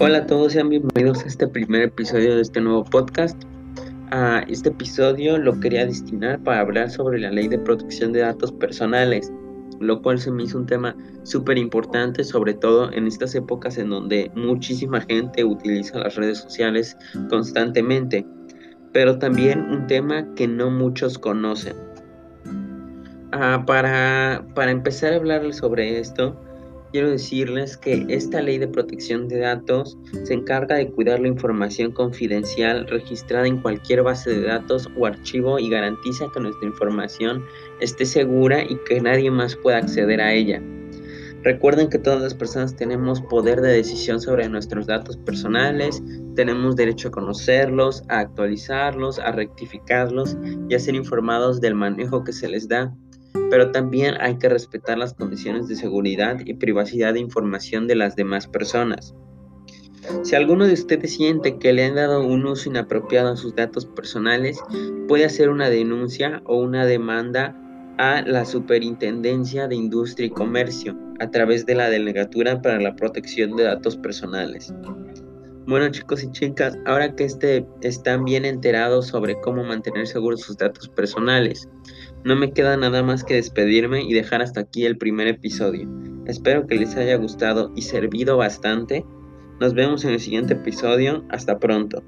Hola a todos, sean bienvenidos a este primer episodio de este nuevo podcast. Este episodio lo quería destinar para hablar sobre la ley de protección de datos personales, lo cual se me hizo un tema súper importante, sobre todo en estas épocas en donde muchísima gente utiliza las redes sociales constantemente, pero también un tema que no muchos conocen. Ah, para, para empezar a hablarles sobre esto, quiero decirles que esta ley de protección de datos se encarga de cuidar la información confidencial registrada en cualquier base de datos o archivo y garantiza que nuestra información esté segura y que nadie más pueda acceder a ella. Recuerden que todas las personas tenemos poder de decisión sobre nuestros datos personales, tenemos derecho a conocerlos, a actualizarlos, a rectificarlos y a ser informados del manejo que se les da pero también hay que respetar las condiciones de seguridad y privacidad de información de las demás personas. Si alguno de ustedes siente que le han dado un uso inapropiado a sus datos personales, puede hacer una denuncia o una demanda a la Superintendencia de Industria y Comercio a través de la Delegatura para la Protección de Datos Personales. Bueno chicos y chicas, ahora que este, están bien enterados sobre cómo mantener seguros sus datos personales, no me queda nada más que despedirme y dejar hasta aquí el primer episodio. Espero que les haya gustado y servido bastante. Nos vemos en el siguiente episodio. Hasta pronto.